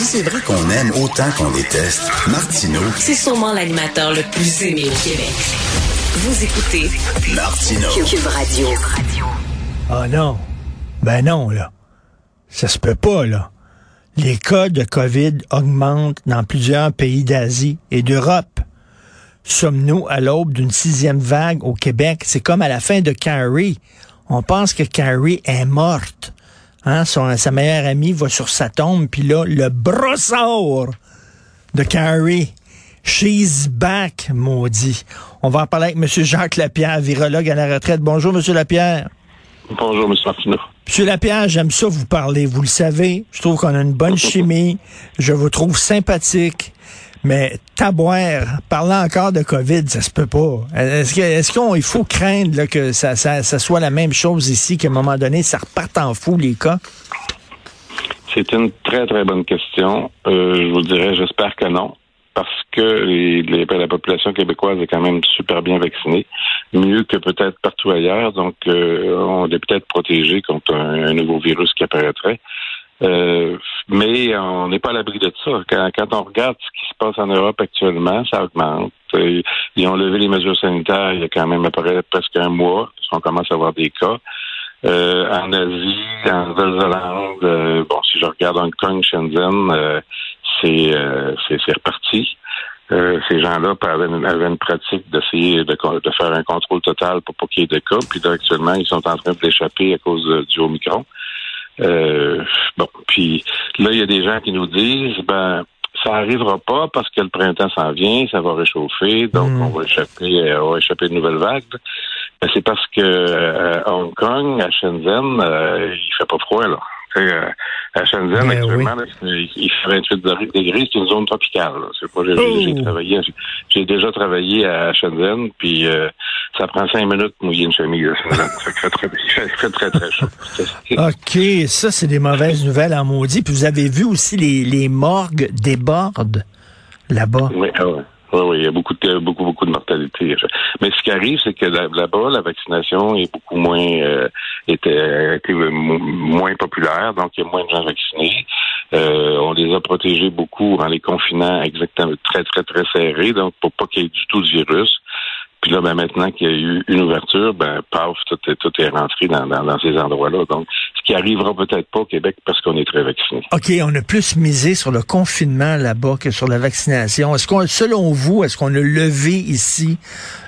Si c'est vrai qu'on aime autant qu'on déteste, Martineau, C'est sûrement l'animateur le plus aimé au Québec. Vous écoutez Martineau. Cube Radio. Ah non. Ben non, là. Ça se peut pas, là. Les cas de COVID augmentent dans plusieurs pays d'Asie et d'Europe. Sommes-nous à l'aube d'une sixième vague au Québec? C'est comme à la fin de Carrie. On pense que Carrie est morte. Hein? Son- sa meilleure amie va sur sa tombe, puis là, le brossard de Carrie. She's back, maudit. On va en parler avec M. Jacques Lapierre, virologue à la retraite. Bonjour, M. Lapierre. Bonjour, M. Martineau. Monsieur Lapierre, j'aime ça vous parler, vous le savez. Je trouve qu'on a une bonne chimie. Je vous trouve sympathique. Mais taboire, parlant encore de COVID, ça se peut pas. Est-ce que- il faut craindre là, que ça, ça, soit la même chose ici, qu'à un moment donné, ça reparte en fou, les cas? C'est une très, très bonne question. Euh, je vous dirais, j'espère que non. Parce que la population québécoise est quand même super bien vaccinée, mieux que peut-être partout ailleurs. Donc, euh, on est peut-être protégé contre un nouveau virus qui apparaîtrait. Euh, mais on n'est pas à l'abri de ça. Quand, quand on regarde ce qui se passe en Europe actuellement, ça augmente. Ils ont levé les mesures sanitaires il y a quand même presque un mois. On commence à avoir des cas. Euh, en Asie, en Nouvelle-Zélande, euh, bon, si je regarde Hong Kong, Shenzhen, euh, c'est euh, c'est c'est reparti. Euh, ces gens-là avaient avaient une pratique d'essayer de faire un contrôle total pour pas qu'il y ait de cas. Puis là, actuellement, ils sont en train de l'échapper à cause de- du Omicron. Euh, bon, puis là, il y a des gens qui nous disent, ben, ça arrivera pas parce que le printemps s'en vient, ça va réchauffer, donc Mm. on va échapper, euh, on va échapper une nouvelle vague. Ben, c'est parce que euh, à Hong Kong, à Shenzhen, euh, il fait pas froid là. Euh, à Shenzhen, Ben actuellement, là, il fait 28 degrés, c'est une zone tropicale. C'est pas, j'ai, Oh! j'ai travaillé, j'ai déjà travaillé à Shenzhen, puis euh, ça prend cinq minutes de mouiller une chemise. à Shenzhen. Ça fait très, fait très, très chaud. OK, ça, c'est des mauvaises nouvelles en maudit. Puis vous avez vu aussi les, les morgues débordent là-bas. Oui, ah ouais. Oui, oui, il y a beaucoup de beaucoup, beaucoup de mortalité. Mais ce qui arrive, c'est que là- là-bas, la vaccination est beaucoup moins euh, était, était mo- moins populaire, donc il y a moins de gens vaccinés. Euh, on les a protégés beaucoup en les confinant exactement très, très, très serrés, donc pour pas qu'il y ait du tout de virus. Puis là, ben, maintenant qu'il y a eu une ouverture, ben, paf, tout est, tout est rentré dans, dans, dans ces endroits-là. Donc, ce qui arrivera peut-être pas au Québec parce qu'on est très vaccinés. OK, on a plus misé sur le confinement là-bas que sur la vaccination. Est-ce qu'on, selon vous, est-ce qu'on a levé ici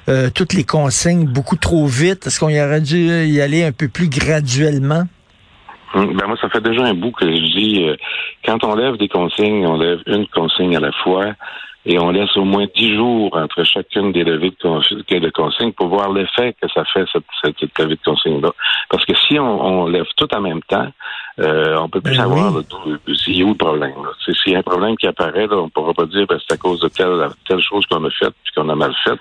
euh, toutes les consignes beaucoup trop vite? Est-ce qu'on y aurait dû y aller un peu plus graduellement? Hum, Ben moi, ça fait déjà un bout que je dis, euh, quand on lève des consignes, on lève une consigne à la fois et on laisse au moins dix jours entre chacune des levées de, consignes pour voir l'effet que ça fait, cette, cette, cette levée de consignes-là. Parce que si on, on lève tout en même temps, euh, on peut plus Ben savoir oui. s'il y a où le problème. S'il y a un problème qui apparaît, là, on ne pourra pas dire ben, c'est à cause de telle, telle chose qu'on a faite puis qu'on a mal faite.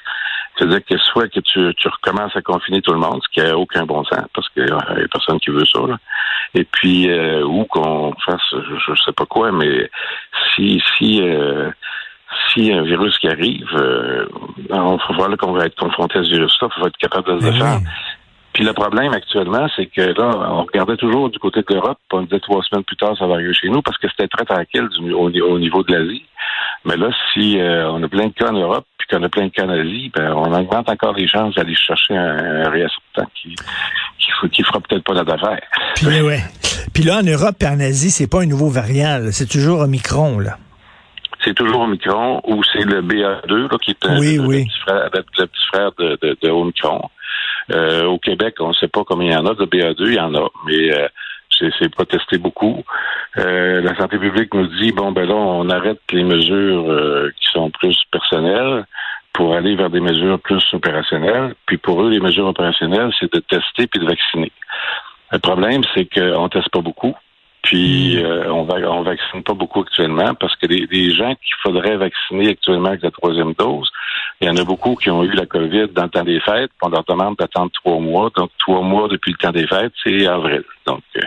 C'est-à-dire que soit que tu, tu recommences à confiner tout le monde, ce qui n'a aucun bon sens, parce qu'il n'y a personne qui veut ça. Là. Et puis, euh, ou qu'on fasse, je ne sais pas quoi, mais si si euh, si un virus qui arrive, euh, on va voir là qu'on va être confronté à ce virus-là, il faut être capable de se Ben défendre. oui. Puis le problème actuellement, c'est que là, on regardait toujours du côté de l'Europe, on disait trois semaines plus tard, ça va arriver chez nous, parce que c'était très tranquille du- au, au niveau de l'Asie. Mais là, si euh, on a plein de cas en Europe, puis qu'on a plein de cas en Asie, ben, on augmente encore les chances d'aller chercher un, un réassortant qui qui, fera peut-être pas notre affaire. Puis, ouais. Puis là, en Europe et en Asie, c'est pas un nouveau variant. C'est toujours Omicron, là. C'est toujours Omicron ou c'est le BA2 là, qui est Oui, le, oui. petit frère, le, le petit frère de, de, de Omicron. Euh, au Québec, on ne sait pas combien il y en a de BA2, il y en a, mais euh, c'est c'est pas testé beaucoup. Euh, la santé publique nous dit bon ben là, on arrête les mesures euh, qui sont plus personnelles pour aller vers des mesures plus opérationnelles. Puis pour eux, les mesures opérationnelles, c'est de tester puis de vacciner. Le problème, c'est qu'on teste pas beaucoup. Puis euh, on va on vaccine pas beaucoup actuellement parce que les, les gens qu'il faudrait vacciner actuellement avec la troisième dose, il y en a beaucoup qui ont eu la COVID dans le temps des fêtes. On leur demande d'attendre trois mois. Donc trois mois depuis le temps des fêtes, c'est avril. Donc euh,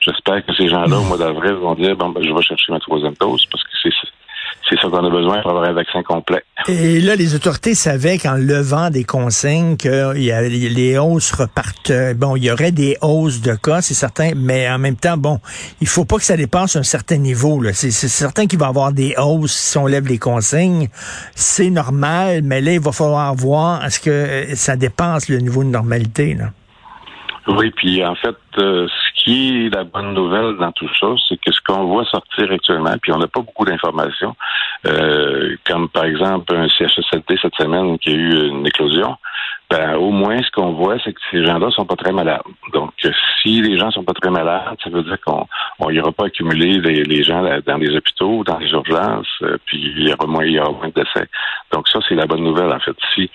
j'espère que ces gens-là au mois d'avril vont dire bon ben je vais chercher ma troisième dose parce que c'est c'est ça qu'on a besoin pour avoir un vaccin complet. Et là, les autorités savaient qu'en levant des consignes que y a, les hausses repartent. Bon, il y aurait des hausses de cas, c'est certain, mais en même temps, bon, il faut pas que ça dépasse un certain niveau. C'est certain qu'il va y avoir des hausses si on lève les consignes. C'est normal, mais là, il va falloir voir est-ce que ça dépasse le niveau de normalité. Là. Oui, puis en fait, euh, qui est la bonne nouvelle dans tout ça, c'est que ce qu'on voit sortir actuellement, puis on n'a pas beaucoup d'informations, euh, comme par exemple un CHSLD cette semaine qui a eu une éclosion, ben, au moins, ce qu'on voit, c'est que ces gens-là sont pas très malades. Donc, si les gens sont pas très malades, ça veut dire qu'on on aura pas accumulé les, gens dans les hôpitaux, dans les urgences, euh, puis il y aura moins, il y aura moins de décès. Donc, ça, c'est la bonne nouvelle, en fait. Si,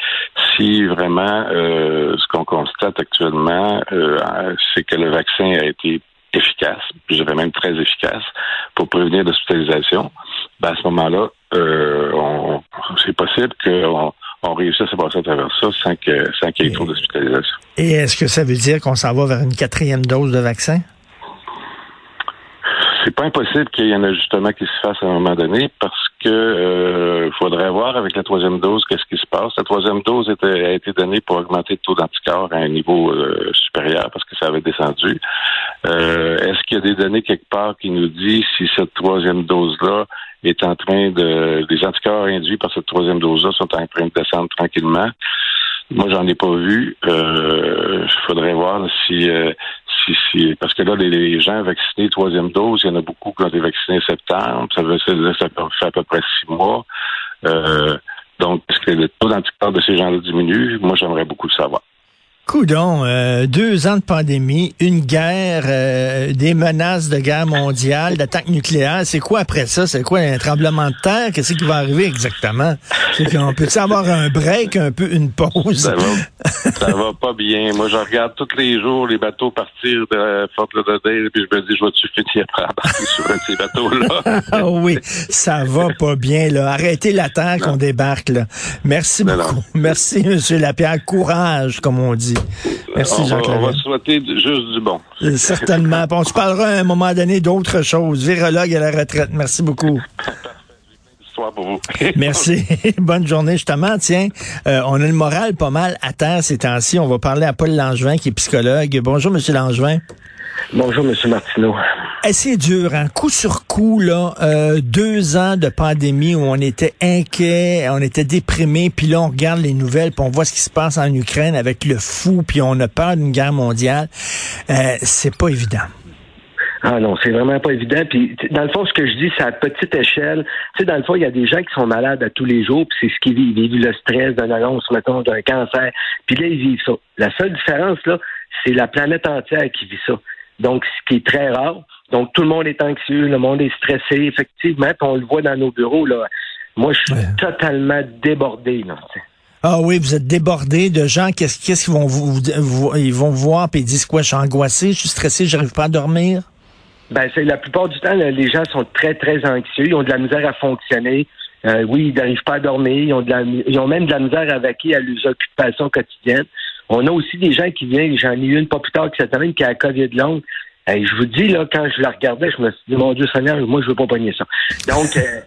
si vraiment, euh, ce qu'on constate actuellement, euh, c'est que le vaccin a été efficace, je dirais même très efficace, pour prévenir l'hospitalisation, ben à ce moment-là, euh, c'est possible qu'on on réussisse à passer à travers ça sans qu'il y ait trop d'hospitalisation. Et est-ce que ça veut dire qu'on s'en va vers une quatrième dose de vaccin? C'est pas impossible qu'il y ait un ajustement qui se fasse à un moment donné parce que euh, faudrait voir avec la troisième dose qu'est-ce qui se passe. La troisième dose a été donnée pour augmenter le taux d'anticorps à un niveau euh, supérieur parce que ça avait descendu. Euh, est-ce qu'il y a des données quelque part qui nous disent si cette troisième dose-là est en train de... Les anticorps induits par cette troisième dose-là sont en train de descendre tranquillement? Moi, j'en ai pas vu. Il euh, faudrait voir si, euh, si, parce que là, les, gens vaccinés troisième dose, il y en a beaucoup qui ont été vaccinés en septembre. Ça, veut, ça fait à peu près six mois. Euh, donc, est-ce que le taux d'anticorps de ces gens-là diminue? Moi, j'aimerais beaucoup le savoir. Coudon, euh, deux ans de pandémie, une guerre, euh, des menaces de guerre mondiale, d'attaque nucléaire. C'est quoi après ça? C'est quoi un tremblement de terre? Qu'est-ce qui va arriver exactement? On peut avoir un break, un peu une pause? Ça va, va pas bien. Moi, je regarde tous les jours les bateaux partir de Fort Lauderdale, puis je me dis, je vais-tu finir par embarquer sur un de ces bateaux-là? Ah oui, ça va pas bien, là. Arrêtez la terre qu'on débarque, là. Merci beaucoup. Merci, M. Lapierre. Courage, comme on dit. Merci, Jacques On va souhaiter juste du bon. Euh, certainement. on se parlera à un moment donné d'autres choses. Virologue à la retraite. Merci beaucoup. Pour vous. Merci. Bonne journée, justement. Tiens, euh, on a le moral pas mal à terre ces temps-ci. On va parler à Paul Langevin, qui est psychologue. Bonjour, Monsieur Langevin. Bonjour, M. Martineau. Eh, c'est dur, un hein? coup sur coup, là, euh, deux ans de pandémie où on était inquiet, on était déprimé, puis là, on regarde les nouvelles, puis on voit ce qui se passe en Ukraine avec le fou, puis on a peur d'une guerre mondiale. Euh, c'est pas évident. Ah non, c'est vraiment pas évident. Puis dans le fond, ce que je dis, c'est à petite échelle. Tu sais, dans le fond, il y a des gens qui sont malades à tous les jours, puis c'est ce qu'ils vivent. Ils vivent le stress d'une annonce, mettons, d'un cancer. Puis là, ils vivent ça. La seule différence, là, c'est la planète entière qui vit ça. Donc, ce qui est très rare. Donc, tout le monde est anxieux, le monde est stressé, effectivement. on le voit dans nos bureaux, là. Moi, je suis totalement débordé, là. Ah oui, vous êtes débordé de gens. Qu'est-ce qu'ils vont vous, ils vont voir puis ils disent quoi? Je suis angoissé, je suis stressé, j'arrive pas à dormir? Ben, c'est la plupart du temps, les gens sont très très anxieux. Ils ont de la misère à fonctionner. Euh, oui, ils n'arrivent pas à dormir. Ils ont, même de la misère à vaquer à leurs occupations quotidiennes. On a aussi des gens qui viennent, j'en ai eu une pas plus tard que cette semaine, qui a la COVID longue. Et je vous dis, là, quand je la regardais, je me suis dit, mon Dieu Seigneur, moi, je veux pas pogner ça. Donc, euh,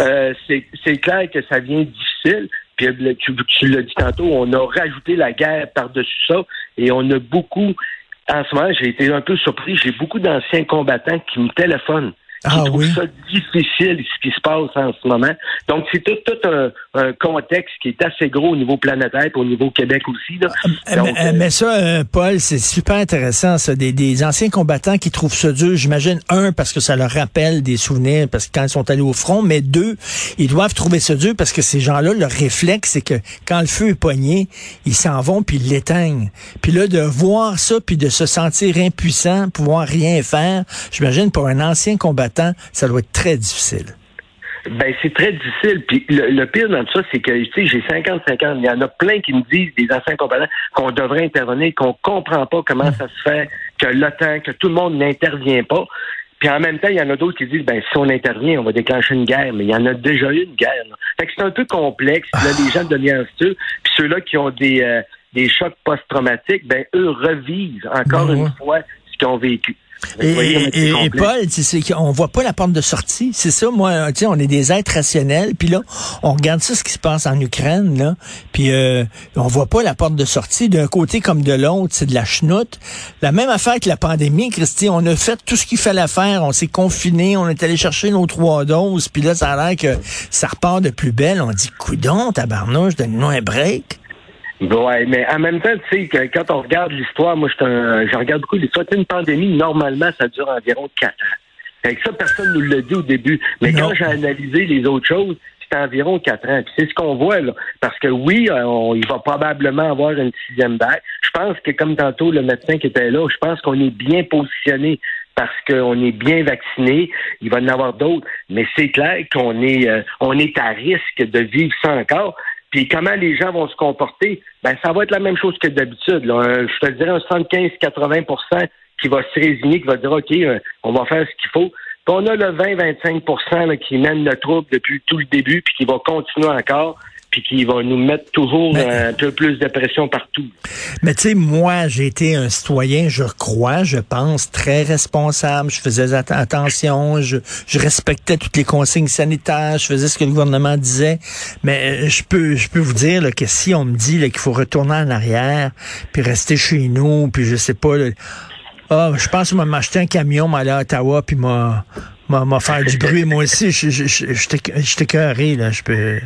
euh, c'est clair que ça vient difficile. Puis, tu, tu l'as dit tantôt, on a rajouté la guerre par-dessus ça. Et on a beaucoup, en ce moment, j'ai été un peu surpris, j'ai beaucoup d'anciens combattants qui me téléphonent ah, oui. ça difficile ce qui se passe en ce moment. Donc, c'est tout, tout un, contexte qui est assez gros au niveau planétaire et au niveau Québec aussi. Là. Euh, euh, mais, ça, euh, Paul, c'est super intéressant, ça. Des, des, anciens combattants qui trouvent ça dur, j'imagine, un, parce que ça leur rappelle des souvenirs, parce que quand ils sont allés au front, mais deux, ils doivent trouver ça dur parce que ces gens-là, leur réflexe, c'est que quand le feu est poigné, ils s'en vont puis ils l'éteignent. Puis là, de voir ça puis de se sentir impuissant, pouvoir rien faire, j'imagine, pour un ancien combattant, ça doit être très difficile. Ben, c'est très difficile. Puis le, pire dans tout ça, c'est que, tu sais, j'ai 55 ans. Il y en a plein qui me disent, des anciens combattants, qu'on devrait intervenir, qu'on comprend pas comment ça se fait, que l'OTAN, que tout le monde n'intervient pas. Puis en même temps, il y en a d'autres qui disent, ben, si on intervient, on va déclencher une guerre. Mais il y en a déjà eu une guerre. Fait que c'est un peu complexe. Là, les gens deviennent anxieux. Puis ceux-là qui ont des, euh, des chocs post-traumatiques, ben, eux revivent encore ben une fois ce qu'ils ont vécu. Et, et, et. Paul, qu'on voit pas la porte de sortie. C'est ça, moi, tu sais, on est des êtres rationnels, puis là, on regarde ça, ce qui se passe en Ukraine, là, puis euh, on voit pas la porte de sortie. D'un côté comme de l'autre, c'est de la chenoute. La même affaire que la pandémie, Christy, on a fait tout ce qu'il fallait faire. On s'est confiné, on est allé chercher nos trois doses, puis là, ça a l'air que ça repart de plus belle. On dit, coudon, tabarnouche, donne-nous un break. Ouais, mais en même temps, tu sais, que quand on regarde l'histoire, moi, je, un, je regarde beaucoup l'histoire. Une pandémie, normalement, ça dure environ quatre ans. Fait que ça, personne nous l'a dit au début. Mais Non. quand j'ai analysé les autres choses, c'était environ quatre ans. Puis c'est ce qu'on voit, là. Parce que oui, euh, on- il va probablement avoir une sixième vague. Je pense que, comme tantôt, le médecin qui était là, je pense qu'on est bien positionné parce qu'on est bien vacciné. Il va y en avoir d'autres. Mais c'est clair qu'on est, euh, on est à risque de vivre ça encore. Puis comment les gens vont se comporter, ben ça va être la même chose que d'habitude. Je te dirais un 75-80% qui va se résigner, qui va dire OK, euh, on va faire ce qu'il faut. Puis on a le 20-25 là, qui mène le trouble depuis tout le début, puis qui va continuer encore, puis qui va nous mettre toujours Mais- un peu plus de pression partout. Mais tu sais, moi, j'ai été un citoyen, je crois, je pense, très responsable. Je faisais at- attention, je, je respectais toutes les consignes sanitaires, je faisais ce que le gouvernement disait. Mais euh, je peux, je peux vous dire là, que si on me dit là, qu'il faut retourner en arrière, puis rester chez nous, puis je sais pas, là, ah, je pense que m'a m'acheter un camion, m'aller à Ottawa, puis m'a m'a m'a faire du bruit. Moi aussi, je- je- je- j'étais j'étais écœuré, là. Je peux.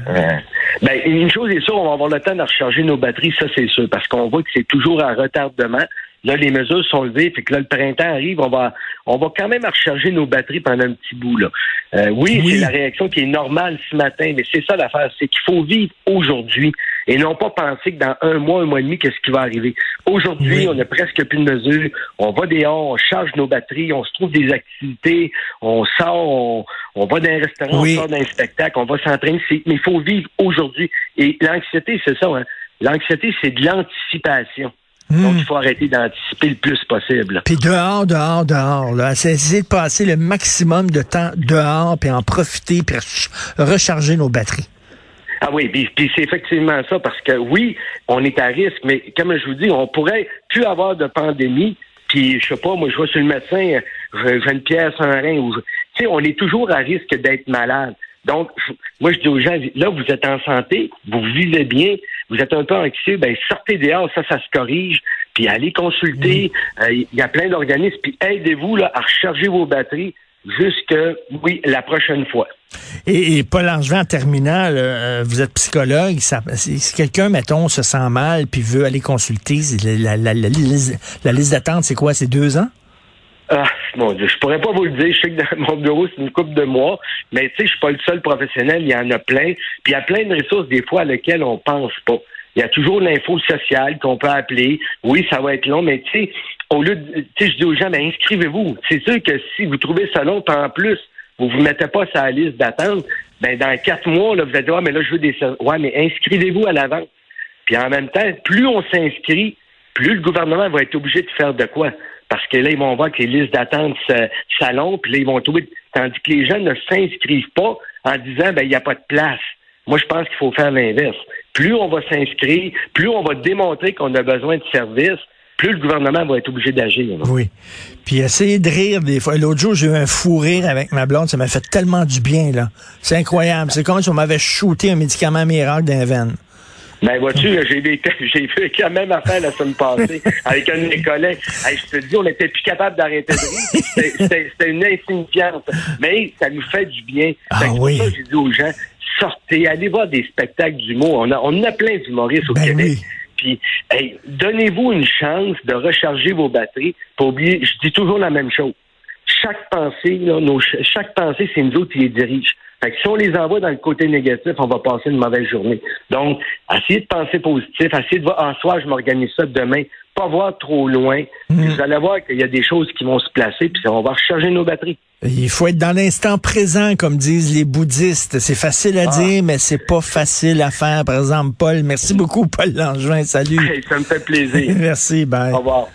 Ben, une chose est sûre, on va avoir le temps de recharger nos batteries, ça c'est sûr, parce qu'on voit que c'est toujours à retardement. Là, les mesures sont levées, fait que là, le printemps arrive, on va, on va quand même recharger nos batteries pendant un petit bout. Là. Euh, oui, Oui. c'est la réaction qui est normale ce matin, mais c'est ça l'affaire, c'est qu'il faut vivre aujourd'hui et non pas penser que dans un mois, un mois et demi, qu'est-ce qui va arriver. Aujourd'hui, Oui. on a presque plus de mesures. On va dehors, on charge nos batteries, on se trouve des activités, on sort, on, on va dans un restaurant, Oui. on sort d'un spectacle, on va s'entraîner. Mais il faut vivre aujourd'hui. Et l'anxiété, c'est ça. Hein? L'anxiété, c'est de l'anticipation. Donc, Hmm. il faut arrêter d'anticiper le plus possible. Puis dehors, dehors, dehors, là. C'est essayer de passer le maximum de temps dehors, puis en profiter, puis rech- recharger nos batteries. Ah oui, puis, puis c'est effectivement ça, parce que oui, on est à risque, mais comme je vous dis, on pourrait plus avoir de pandémie, puis je sais pas, moi je vois sur le médecin, j'ai une pièce, un rein, ou je- tu sais, on est toujours à risque d'être malade. Donc, moi je dis aux gens, là vous êtes en santé, vous vivez bien, vous êtes un peu anxieux, ben sortez dehors, ça, ça se corrige, puis allez consulter, Euh, il y a plein d'organismes, puis aidez-vous là à recharger vos batteries jusque, oui, la prochaine fois. Et, et Paul Langevin, en terminant, là, euh, vous êtes psychologue. Ça, si quelqu'un, mettons, se sent mal puis veut aller consulter, la liste d'attente, c'est quoi? C'est deux ans? Ah, mon Dieu, je pourrais pas vous le dire. Je sais que dans mon bureau, c'est une coupe de mois, mais tu sais, je suis pas le seul professionnel. Il y en a plein. Puis il y a plein de ressources, des fois, à lesquelles on pense pas. Il y a toujours l'info sociale qu'on peut appeler. Oui, ça va être long, mais tu sais, au lieu de, tu sais, je dis aux gens, ben, inscrivez-vous. C'est sûr que si vous trouvez ça long, en plus, vous vous mettez pas sur la liste d'attente, ben, dans quatre mois, là, vous allez dire, ouais, mais là, je veux des, ouais, mais inscrivez-vous à l'avance. Puis en même temps, plus on s'inscrit, plus le gouvernement va être obligé de faire de quoi? Parce que là, ils vont voir que les listes d'attente s'allongent, puis là, ils vont trouver. Tandis que les gens ne s'inscrivent pas en disant, ben, il n'y a pas de place. Moi, je pense qu'il faut faire l'inverse. Plus on va s'inscrire, plus on va démontrer qu'on a besoin de services, plus le gouvernement va être obligé d'agir. Oui. Puis essayer de rire des fois. L'autre jour, j'ai eu un fou rire avec ma blonde. Ça m'a fait tellement du bien, là. C'est incroyable. C'est comme si on m'avait shooté un médicament miracle d'un veine. Ben, vois-tu, j'ai j'ai vécu la même affaire la semaine passée avec un de mes collègues. Hey, je te dis, on n'était plus capable d'arrêter de rire. C'était- une insignifiante. Mais ça nous fait du bien. Ah oui. J'ai dit aux gens, sortez, allez voir des spectacles d'humour. On, a, on a plein d'humoristes au Ben Québec. oui. Puis, hey, donnez-vous une chance de recharger vos batteries. Pas oublier, je dis toujours la même chose. Chaque pensée, chaque pensée, c'est nous autres qui les dirige. Fait que si on les envoie dans le côté négatif, on va passer une mauvaise journée. Donc, essayez de penser positif, essayez de voir, ah, soir, je m'organise ça demain, pas voir trop loin. Puis Vous allez voir qu'il y a des choses qui vont se placer, puis on va recharger nos batteries. Il faut être dans l'instant présent, comme disent les bouddhistes. C'est facile à dire, mais c'est pas facile à faire. Par exemple, Paul, merci beaucoup, Paul Langevin. Salut. Hey, ça me fait plaisir. merci, bye. Au revoir.